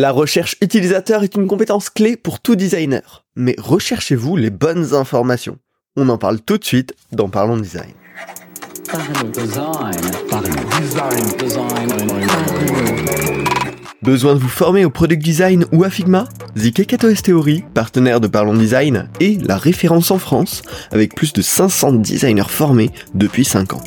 La recherche utilisateur est une compétence clé pour tout designer. Mais recherchez-vous les bonnes informations On en parle tout de suite dans Parlons Design. Besoin de vous former au product design ou à Figma? Kekato Theory, partenaire de Parlons Design, est la référence en France avec plus de 500 designers formés depuis 5 ans.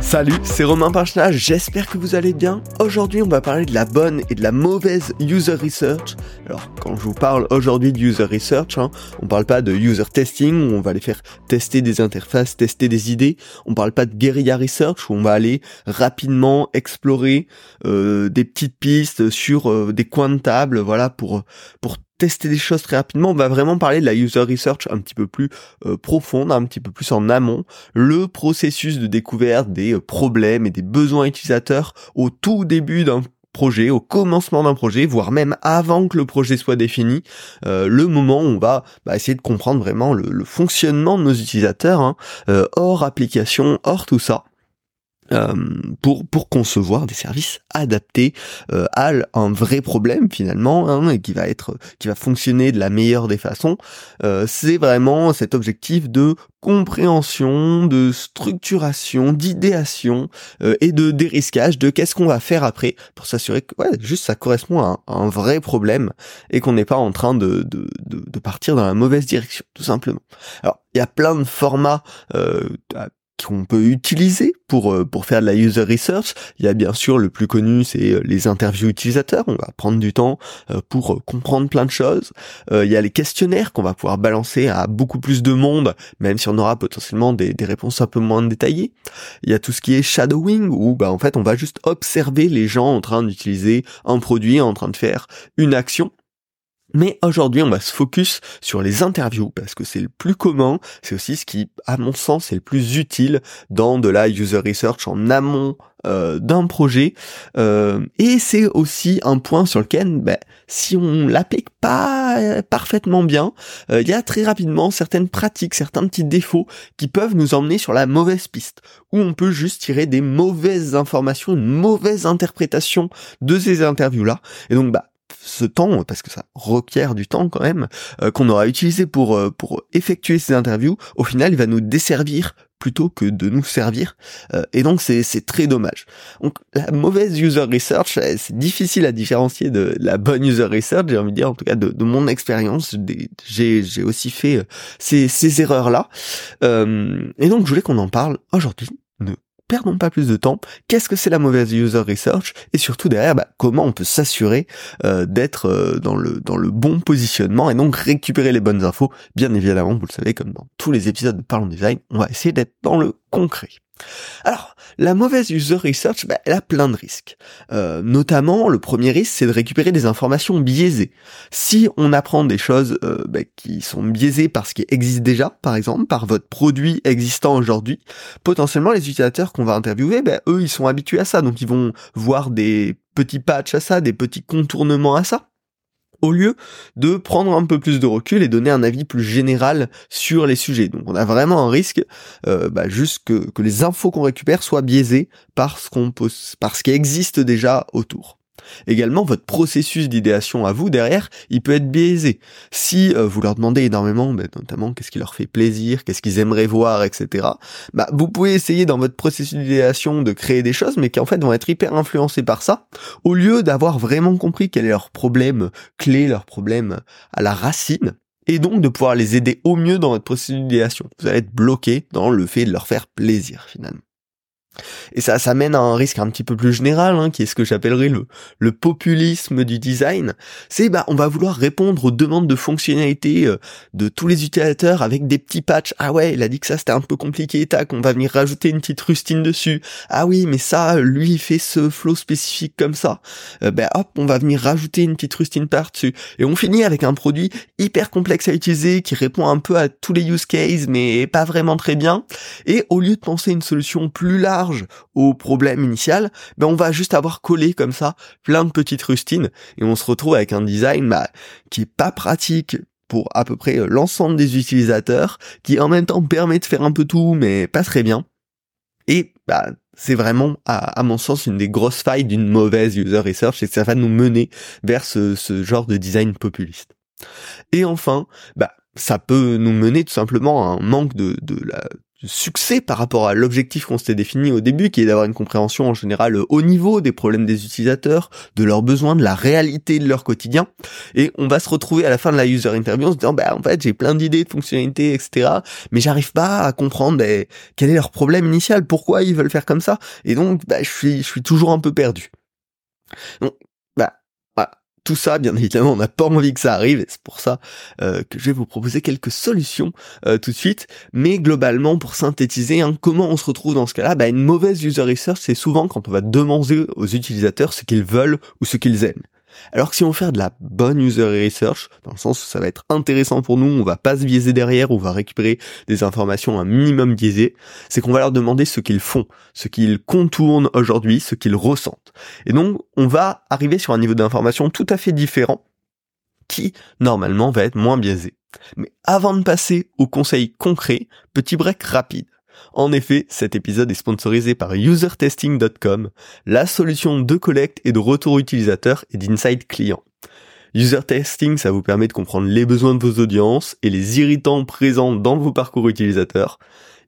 Salut, c'est Romain Pinchna, j'espère que vous allez bien. Aujourd'hui, on va parler de la bonne et de la mauvaise user research. Alors, quand je vous parle aujourd'hui de user research, hein, on parle pas de user testing, où on va aller faire tester des interfaces, tester des idées. On parle pas de guerilla research, où on va aller rapidement explorer euh, des petites pistes sur euh, des coins de table, voilà, pour, pour tester des choses très rapidement, on va vraiment parler de la user research un petit peu plus euh, profonde, un petit peu plus en amont, le processus de découverte des euh, problèmes et des besoins utilisateurs au tout début d'un projet, au commencement d'un projet, voire même avant que le projet soit défini, euh, le moment où on va bah, essayer de comprendre vraiment le, fonctionnement de nos utilisateurs, hein, hors application, hors tout ça. Euh, pour pour concevoir des services adaptés euh, à un vrai problème finalement hein, et qui va être qui va fonctionner de la meilleure des façons. Euh, c'est vraiment cet objectif de compréhension de structuration d'idéation et de dérisquage de qu'est-ce qu'on va faire après pour s'assurer que ouais, juste ça correspond à un, vrai problème et qu'on n'est pas en train de, de, de, de, partir dans la mauvaise direction tout simplement. Alors il y a plein de formats qu'on peut utiliser pour euh, pour faire de la user research. Il y a bien sûr le plus connu, c'est euh, les interviews utilisateurs. On va prendre du temps euh, pour comprendre plein de choses. Il y a les questionnaires qu'on va pouvoir balancer à beaucoup plus de monde, même si on aura potentiellement des, des réponses un peu moins détaillées. Il y a tout ce qui est shadowing, où bah en fait on va juste observer les gens en train d'utiliser un produit, en train de faire une action mais aujourd'hui, on va se focus sur les interviews parce que c'est le plus commun, c'est aussi ce qui, à mon sens, est le plus utile dans de la user research en amont euh, d'un projet. Euh, et c'est aussi un point sur lequel, ben, si on l'applique pas parfaitement bien, euh, il y a très rapidement certaines pratiques, certains petits défauts qui peuvent nous emmener sur la mauvaise piste, où on peut juste tirer des mauvaises informations, une mauvaise interprétation de ces interviews-là. Et donc, bah, ce temps, parce que ça requiert du temps quand même, euh, qu'on aura utilisé pour, euh, pour effectuer ces interviews, au final, il va nous desservir plutôt que de nous servir. Euh, et donc, c'est, très dommage. Donc, la mauvaise user research, c'est difficile à différencier de la bonne user research, j'ai envie de dire, en tout cas, de, de mon expérience. J'ai, aussi fait ces, ces erreurs-là. et donc, je voulais qu'on en parle aujourd'hui perdons pas plus de temps. Qu'est-ce que c'est la mauvaise user research et surtout derrière, bah, comment on peut s'assurer euh, d'être euh, dans le dans le bon positionnement et donc récupérer les bonnes infos. Bien évidemment, vous le savez, comme dans tous les épisodes de Parlons Design, on va essayer d'être dans le concret. Alors, la mauvaise user research, bah, elle a plein de risques. Euh, notamment, le premier risque, c'est de récupérer des informations biaisées. Si on apprend des choses euh, bah, qui sont biaisées par ce qui existe déjà, par exemple, par votre produit existant aujourd'hui, potentiellement les utilisateurs qu'on va interviewer, bah, eux, ils sont habitués à ça, donc ils vont voir des petits patchs à ça, des petits contournements à ça au lieu de prendre un peu plus de recul et donner un avis plus général sur les sujets. Donc on a vraiment un risque euh, bah, juste que, les infos qu'on récupère soient biaisées par ce, qu'on par ce qui existe déjà autour. Également, votre processus d'idéation à vous derrière, il peut être biaisé. Si euh, vous leur demandez énormément, bah, notamment qu'est-ce qui leur fait plaisir, qu'est-ce qu'ils aimeraient voir, etc. Bah, vous pouvez essayer dans votre processus d'idéation de créer des choses, mais qui en fait vont être hyper influencés par ça, au lieu d'avoir vraiment compris quel est leur problème clé, leur problème à la racine, et donc de pouvoir les aider au mieux dans votre processus d'idéation. Vous allez être bloqué dans le fait de leur faire plaisir finalement. Et ça, ça mène à un risque un petit peu plus général, hein, qui est ce que j'appellerais le, populisme du design. C'est bah on va vouloir répondre aux demandes de fonctionnalité euh, de tous les utilisateurs avec des petits patchs. Ah ouais, il a dit que ça c'était un peu compliqué, tac, on va venir rajouter une petite rustine dessus. Ah oui, mais ça, lui il fait ce flow spécifique comme ça. Euh, bah hop, on va venir rajouter une petite rustine par-dessus. Et on finit avec un produit hyper complexe à utiliser, qui répond un peu à tous les use cases, mais pas vraiment très bien. Et au lieu de penser une solution plus large, au problème initial, ben on va juste avoir collé comme ça plein de petites rustines et on se retrouve avec un design bah, qui est pas pratique pour à peu près l'ensemble des utilisateurs, qui en même temps permet de faire un peu tout mais pas très bien. Et bah c'est vraiment, à, mon sens, une des grosses failles d'une mauvaise user research, et ça va nous mener vers ce, genre de design populiste. Et enfin, bah, ça peut nous mener tout simplement à un manque de, succès par rapport à l'objectif qu'on s'était défini au début, qui est d'avoir une compréhension en général haut niveau des problèmes des utilisateurs, de leurs besoins, de la réalité de leur quotidien. Et on va se retrouver à la fin de la user interview en se disant, bah en fait j'ai plein d'idées, de fonctionnalités, etc. Mais j'arrive pas à comprendre bah, quel est leur problème initial, pourquoi ils veulent faire comme ça. Et donc bah, je suis je suis toujours un peu perdu. Donc tout ça, bien évidemment, on n'a pas envie que ça arrive, et c'est pour ça euh, que je vais vous proposer quelques solutions euh, tout de suite. Mais globalement, pour synthétiser, hein, comment on se retrouve dans ce cas-là? Bah, Une mauvaise user research, c'est souvent quand on va demander aux utilisateurs ce qu'ils veulent ou ce qu'ils aiment. Alors que si on fait de la bonne user research, dans le sens où ça va être intéressant pour nous, on va pas se biaiser derrière, on va récupérer des informations un minimum biaisées, c'est qu'on va leur demander ce qu'ils font, ce qu'ils contournent aujourd'hui, ce qu'ils ressentent. Et donc, on va arriver sur un niveau d'information tout à fait différent, qui, normalement, va être moins biaisé. Mais avant de passer au conseil concret, petit break rapide. En effet, cet épisode est sponsorisé par usertesting.com, la solution de collecte et de retour utilisateur et d'insight client. User testing, ça vous permet de comprendre les besoins de vos audiences et les irritants présents dans vos parcours utilisateurs.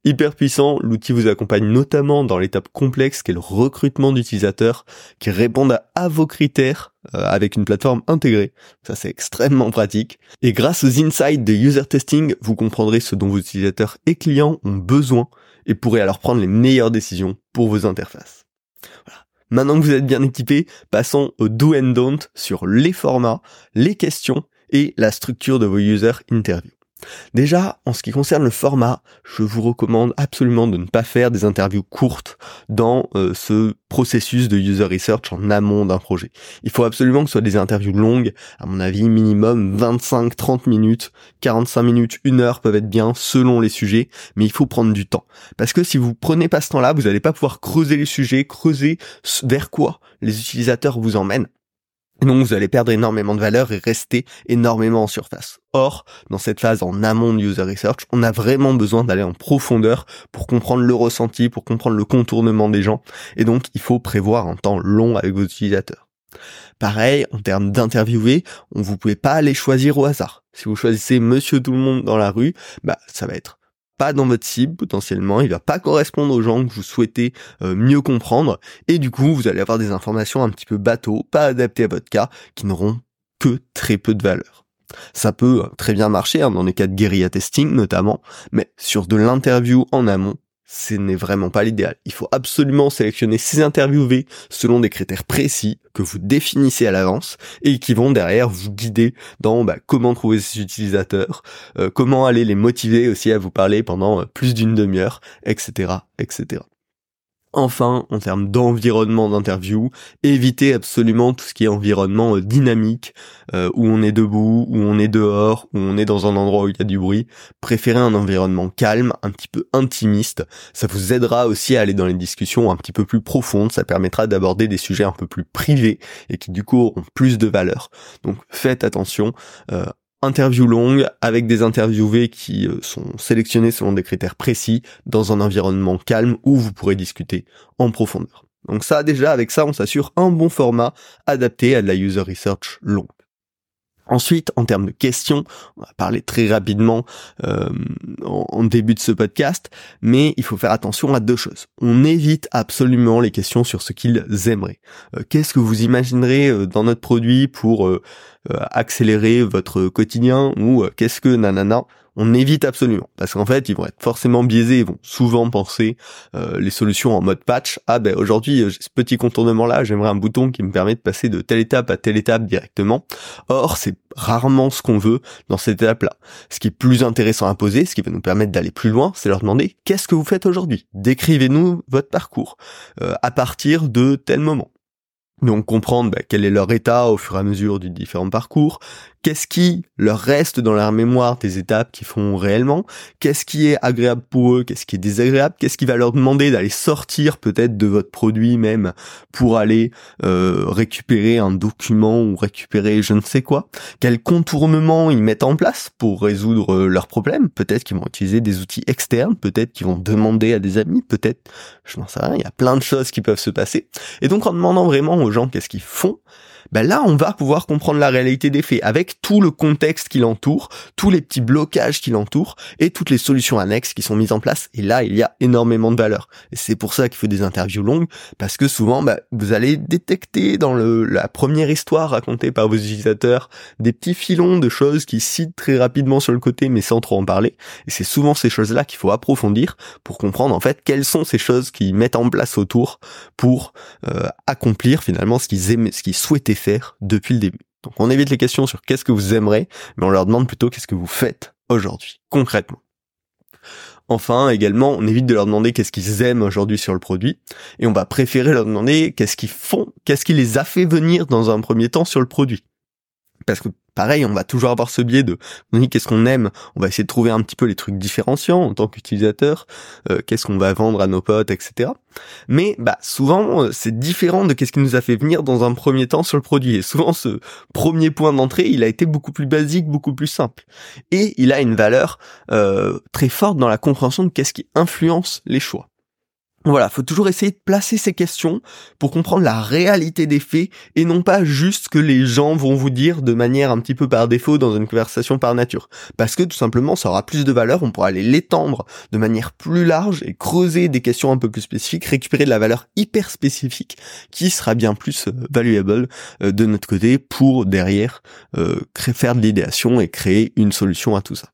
Hyper puissant, l'outil vous accompagne notamment dans l'étape complexe qu'est le recrutement d'utilisateurs qui répondent à, vos critères euh, avec une plateforme intégrée. Ça c'est extrêmement pratique. Et grâce aux insights de user testing, vous comprendrez ce dont vos utilisateurs et clients ont besoin et pourrez alors prendre les meilleures décisions pour vos interfaces. Voilà. Maintenant que vous êtes bien équipé, passons au do and don't sur les formats, les questions et la structure de vos user interviews. Déjà, en ce qui concerne le format, je vous recommande absolument de ne pas faire des interviews courtes dans euh, ce processus de user research en amont d'un projet. Il faut absolument que ce soit des interviews longues, à mon avis minimum 25-30 minutes, 45 minutes, 1 heure peuvent être bien selon les sujets, mais il faut prendre du temps. Parce que si vous prenez pas ce temps-là, vous n'allez pas pouvoir creuser les sujets, creuser vers quoi les utilisateurs vous emmènent donc vous allez perdre énormément de valeur et rester énormément en surface. Or, dans cette phase en amont de user research, on a vraiment besoin d'aller en profondeur pour comprendre le ressenti, pour comprendre le contournement des gens. Et donc, il faut prévoir un temps long avec vos utilisateurs. Pareil, en termes d'interviewer, on vous pouvez pas aller choisir au hasard. Si vous choisissez monsieur tout le monde dans la rue, bah, ça va être pas dans votre cible potentiellement, il va pas correspondre aux gens que vous souhaitez euh, mieux comprendre, et du coup vous allez avoir des informations un petit peu bateau, pas adaptées à votre cas, qui n'auront que très peu de valeur. Ça peut euh, très bien marcher hein, dans les cas de guérilla testing notamment, mais sur de l'interview en amont, ce n'est vraiment pas l'idéal. Il faut absolument sélectionner ces interviewés selon des critères précis que vous définissez à l'avance et qui vont derrière vous guider dans bah, comment trouver ces utilisateurs, euh, comment aller les motiver aussi à vous parler pendant euh, plus d'une demi-heure, etc., etc. Enfin, en termes d'environnement d'interview, évitez absolument tout ce qui est environnement euh, dynamique, euh, où on est debout, où on est dehors, où on est dans un endroit où il y a du bruit. Préférez un environnement calme, un petit peu intimiste. Ça vous aidera aussi à aller dans les discussions un petit peu plus profondes. Ça permettra d'aborder des sujets un peu plus privés et qui du coup auront plus de valeur. Donc faites attention. Euh, interview longue avec des interviewés qui euh, sont sélectionnés selon des critères précis dans un environnement calme où vous pourrez discuter en profondeur. Donc ça déjà avec ça on s'assure un bon format adapté à de la user research longue. Ensuite, en termes de questions, on va parler très rapidement euh, en, début de ce podcast, mais il faut faire attention à deux choses. On évite absolument les questions sur ce qu'ils aimeraient. Euh, qu'est-ce que vous imaginerez euh, dans notre produit pour accélérer votre quotidien ou qu'est-ce que nanana on évite absolument parce qu'en fait ils vont être forcément biaisés, ils vont souvent penser euh, les solutions en mode patch. Ah ben aujourd'hui euh, j'ai ce petit contournement là, j'aimerais un bouton qui me permet de passer de telle étape à telle étape directement. Or c'est rarement ce qu'on veut dans cette étape là. Ce qui est plus intéressant à poser, ce qui va nous permettre d'aller plus loin, c'est leur demander qu'est-ce que vous faites aujourd'hui? Décrivez-nous votre parcours euh, à partir de tel moment Donc comprendre bah, quel est leur état au fur et à mesure du différent parcours, qu'est-ce qui leur reste dans leur mémoire des étapes qu'ils font réellement, qu'est-ce qui est agréable pour eux, qu'est-ce qui est désagréable, qu'est-ce qui va leur demander d'aller sortir peut-être de votre produit même pour aller euh, récupérer un document ou récupérer je ne sais quoi, quel contournement ils mettent en place pour résoudre euh, leurs problèmes, peut-être qu'ils vont utiliser des outils externes, peut-être qu'ils vont demander à des amis, peut-être, je n'en sais rien, il y a plein de choses qui peuvent se passer. Et donc en demandant vraiment aux gens qu'est-ce qu'ils font, ben là on va pouvoir comprendre la réalité des faits avec tout le contexte qui l'entoure, tous les petits blocages qui l'entourent et toutes les solutions annexes qui sont mises en place. Et là il y a énormément de valeur. Et c'est pour ça qu'il faut des interviews longues parce que souvent bah, vous allez détecter dans le, la première histoire racontée par vos utilisateurs des petits filons de choses qui citent très rapidement sur le côté mais sans trop en parler. Et c'est souvent ces choses-là qu'il faut approfondir pour comprendre en fait quelles sont ces choses qu'ils mettent en place autour pour euh, accomplir finalement ce qu'ils aimaient, ce qu'ils souhaitaient faire depuis le début. Donc on évite les questions sur qu'est-ce que vous aimeriez, mais on leur demande plutôt qu'est-ce que vous faites aujourd'hui, concrètement. Enfin, également, on évite de leur demander qu'est-ce qu'ils aiment aujourd'hui sur le produit, et on va préférer leur demander qu'est-ce qu'ils font, qu'est-ce qui les a fait venir dans un premier temps sur le produit. Parce que pareil, on va toujours avoir ce biais de qu'est-ce qu'on aime, on va essayer de trouver un petit peu les trucs différenciants en tant qu'utilisateur, euh, qu'est-ce qu'on va vendre à nos potes, etc. Mais bah souvent euh, c'est différent de qu'est-ce qui nous a fait venir dans un premier temps sur le produit. Et souvent ce premier point d'entrée, il a été beaucoup plus basique, beaucoup plus simple. Et il a une valeur euh, très forte dans la compréhension de qu'est-ce qui influence les choix. Voilà, faut toujours essayer de placer ces questions pour comprendre la réalité des faits et non pas juste ce que les gens vont vous dire de manière un petit peu par défaut dans une conversation par nature. Parce que tout simplement, ça aura plus de valeur, on pourra aller l'étendre de manière plus large et creuser des questions un peu plus spécifiques, récupérer de la valeur hyper spécifique qui sera bien plus euh, valuable euh, de notre côté pour derrière euh, faire de l'idéation et créer une solution à tout ça.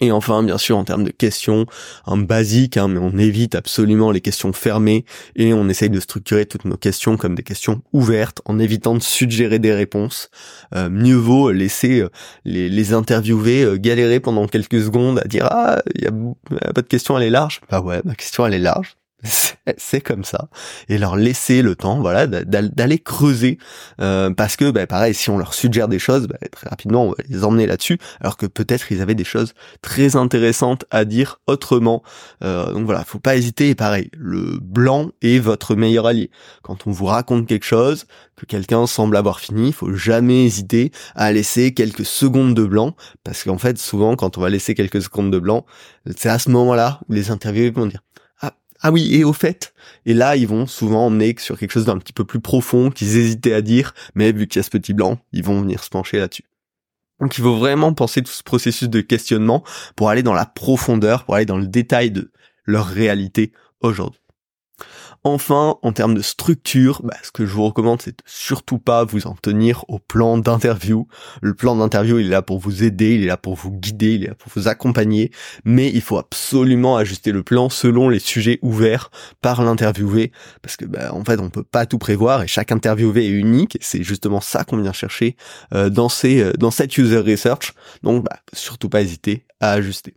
Et enfin, bien sûr, en termes de questions, un basique, hein, mais on évite absolument les questions fermées et on essaye de structurer toutes nos questions comme des questions ouvertes en évitant de suggérer des réponses. Euh, mieux vaut laisser euh, les, les interviewés euh, galérer pendant quelques secondes à dire ah il y a pas de question elle est large. Bah ouais, ma question elle est large c'est comme ça. Et leur laisser le temps voilà d'aller creuser. Euh, parce que bah, pareil si on leur suggère des choses bah, très rapidement on va les emmener là-dessus. Alors que peut-être ils avaient des choses très intéressantes à dire autrement. Euh, donc voilà faut pas hésiter. Et pareil le blanc est votre meilleur allié. Quand on vous raconte quelque chose que quelqu'un semble avoir fini faut jamais hésiter à laisser quelques secondes de blanc. Parce qu'en fait souvent quand on va laisser quelques secondes de blanc c'est à ce moment-là où les interviewés vont dire ah oui, et au fait, et là ils vont souvent emmener sur quelque chose d'un petit peu plus profond qu'ils hésitaient à dire, mais vu qu'il y a ce petit blanc, ils vont venir se pencher là-dessus. Donc il faut vraiment penser tout ce processus de questionnement pour aller dans la profondeur, pour aller dans le détail de leur réalité aujourd'hui. Enfin, en termes de structure, bah, ce que je vous recommande, c'est de surtout pas vous en tenir au plan d'interview. Le plan d'interview, il est là pour vous aider, il est là pour vous guider, il est là pour vous accompagner, mais il faut absolument ajuster le plan selon les sujets ouverts par l'interviewé, parce que bah, en fait, on peut pas tout prévoir et chaque interviewé est unique. C'est justement ça qu'on vient chercher euh, dans euh, dans cette user research. Donc, bah, surtout pas hésiter à ajuster.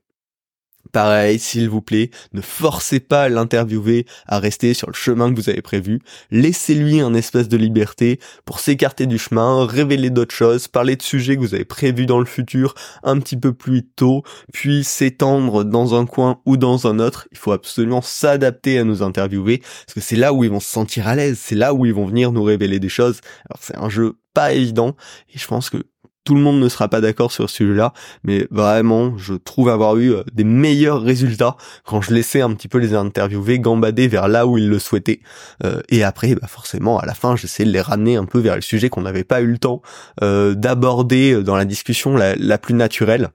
Pareil, s'il vous plaît, ne forcez pas l'interviewé à rester sur le chemin que vous avez prévu. Laissez-lui un espace de liberté pour s'écarter du chemin, révéler d'autres choses, parler de sujets que vous avez prévus dans le futur un petit peu plus tôt, puis s'étendre dans un coin ou dans un autre. Il faut absolument s'adapter à nos interviewés, parce que c'est là où ils vont se sentir à l'aise, c'est là où ils vont venir nous révéler des choses. Alors c'est un jeu pas évident, et je pense que tout le monde ne sera pas d'accord sur ce sujet-là, mais vraiment, je trouve avoir eu euh, des meilleurs résultats quand je laissais un petit peu les interviewés gambader vers là où ils le souhaitaient. Euh, et après, bah forcément, à la fin, j'essaie de les ramener un peu vers le sujet qu'on n'avait pas eu le temps euh, d'aborder dans la discussion la, la, plus naturelle.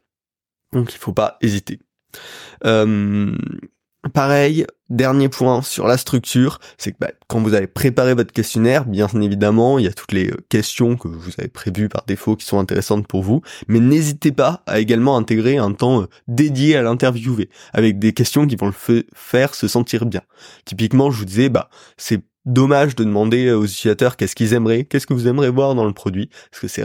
Donc, il faut pas hésiter. Pareil, dernier point sur la structure, c'est que bah, quand vous allez préparer votre questionnaire, bien évidemment, il y a toutes les euh, questions que vous avez prévues par défaut qui sont intéressantes pour vous, mais n'hésitez pas à également intégrer un temps euh, dédié à l'interviewer, avec des questions qui vont le faire se sentir bien. Typiquement, je vous disais, bah, c'est dommage de demander aux utilisateurs qu'est-ce qu'ils aimeraient, qu'est-ce que vous aimeriez voir dans le produit, parce que c'est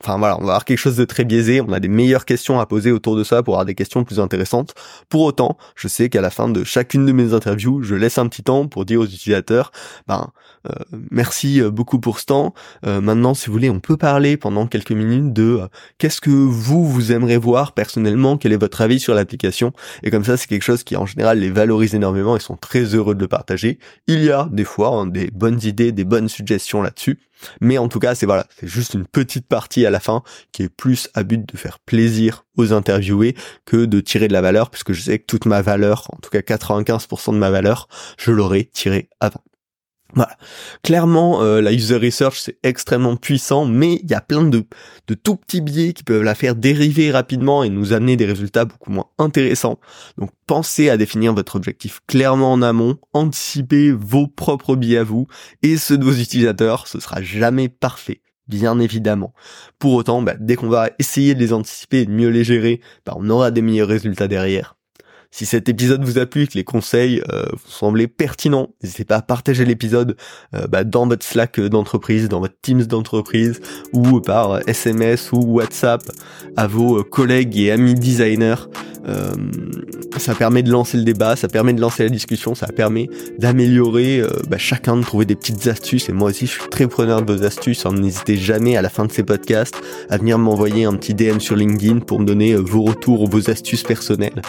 enfin voilà, on va avoir quelque chose de très biaisé, on a des meilleures questions à poser autour de ça pour avoir des questions plus intéressantes. Pour autant, je sais qu'à la fin de chacune de mes interviews, je laisse un petit temps pour dire aux utilisateurs, ben euh, merci euh, beaucoup pour ce temps. Euh, maintenant, si vous voulez, on peut parler pendant quelques minutes de qu'est-ce que vous vous aimeriez voir personnellement, quel est votre avis sur l'application? Et comme ça, c'est quelque chose qui en général les valorise énormément. Ils sont très heureux de le partager. Il y a des fois hein, des bonnes idées, des bonnes suggestions là-dessus. Mais en tout cas, c'est voilà, c'est juste une petite partie à la fin qui est plus à but de faire plaisir aux interviewés que de tirer de la valeur, puisque je sais que toute ma valeur, en tout cas 95% de ma valeur, je l'aurais tiré avant. Voilà. Clairement, euh, la user research c'est extrêmement puissant, mais il y a plein de, de tout petits biais qui peuvent la faire dériver rapidement et nous amener des résultats beaucoup moins intéressants. Donc pensez à définir votre objectif clairement en amont, anticipez vos propres biais à vous et ceux de vos utilisateurs. Ce sera jamais parfait. Bien évidemment. Pour autant, bah, dès qu'on va essayer de les anticiper et de mieux les gérer, bah, on aura des meilleurs résultats derrière. Si cet épisode vous a plu et que les conseils euh, vous semblaient pertinents, n'hésitez pas à partager l'épisode euh, bah, dans votre Slack d'entreprise, dans votre Teams d'entreprise ou par SMS ou WhatsApp à vos collègues et amis designers. Euh, ça permet de lancer le débat, ça permet de lancer la discussion, ça permet d'améliorer bah, chacun, de trouver des petites astuces. Et moi aussi, je suis très preneur de vos astuces. Hein. N'hésitez jamais à la fin de ces podcasts à venir m'envoyer un petit DM sur LinkedIn pour me donner vos retours ou vos astuces personnelles.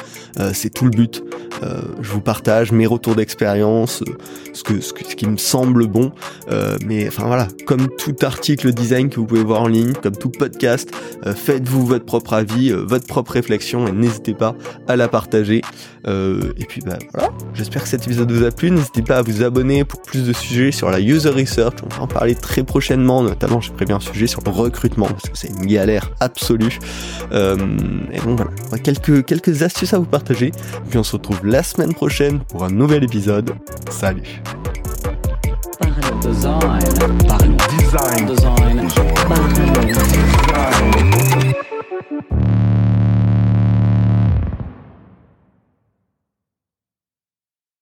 c'est tout le but. Euh, je vous partage mes retours d'expérience, euh, ce, que, ce, qui me semble bon. Euh, mais enfin voilà, comme tout article design que vous pouvez voir en ligne, comme tout podcast, faites-vous votre propre avis, votre propre réflexion et n'hésitez pas à la partager. et puis bah voilà, j'espère que cet épisode vous a plu. N'hésitez pas à vous abonner pour plus de sujets sur la user research. On va en parler très prochainement, notamment j'ai prévu un sujet sur le recrutement parce que c'est une galère absolue. et donc voilà, quelques, quelques astuces à vous partager. Puis on se retrouve la semaine prochaine pour un nouvel épisode. Salut. Parlons design, parlons design, design, parlons design.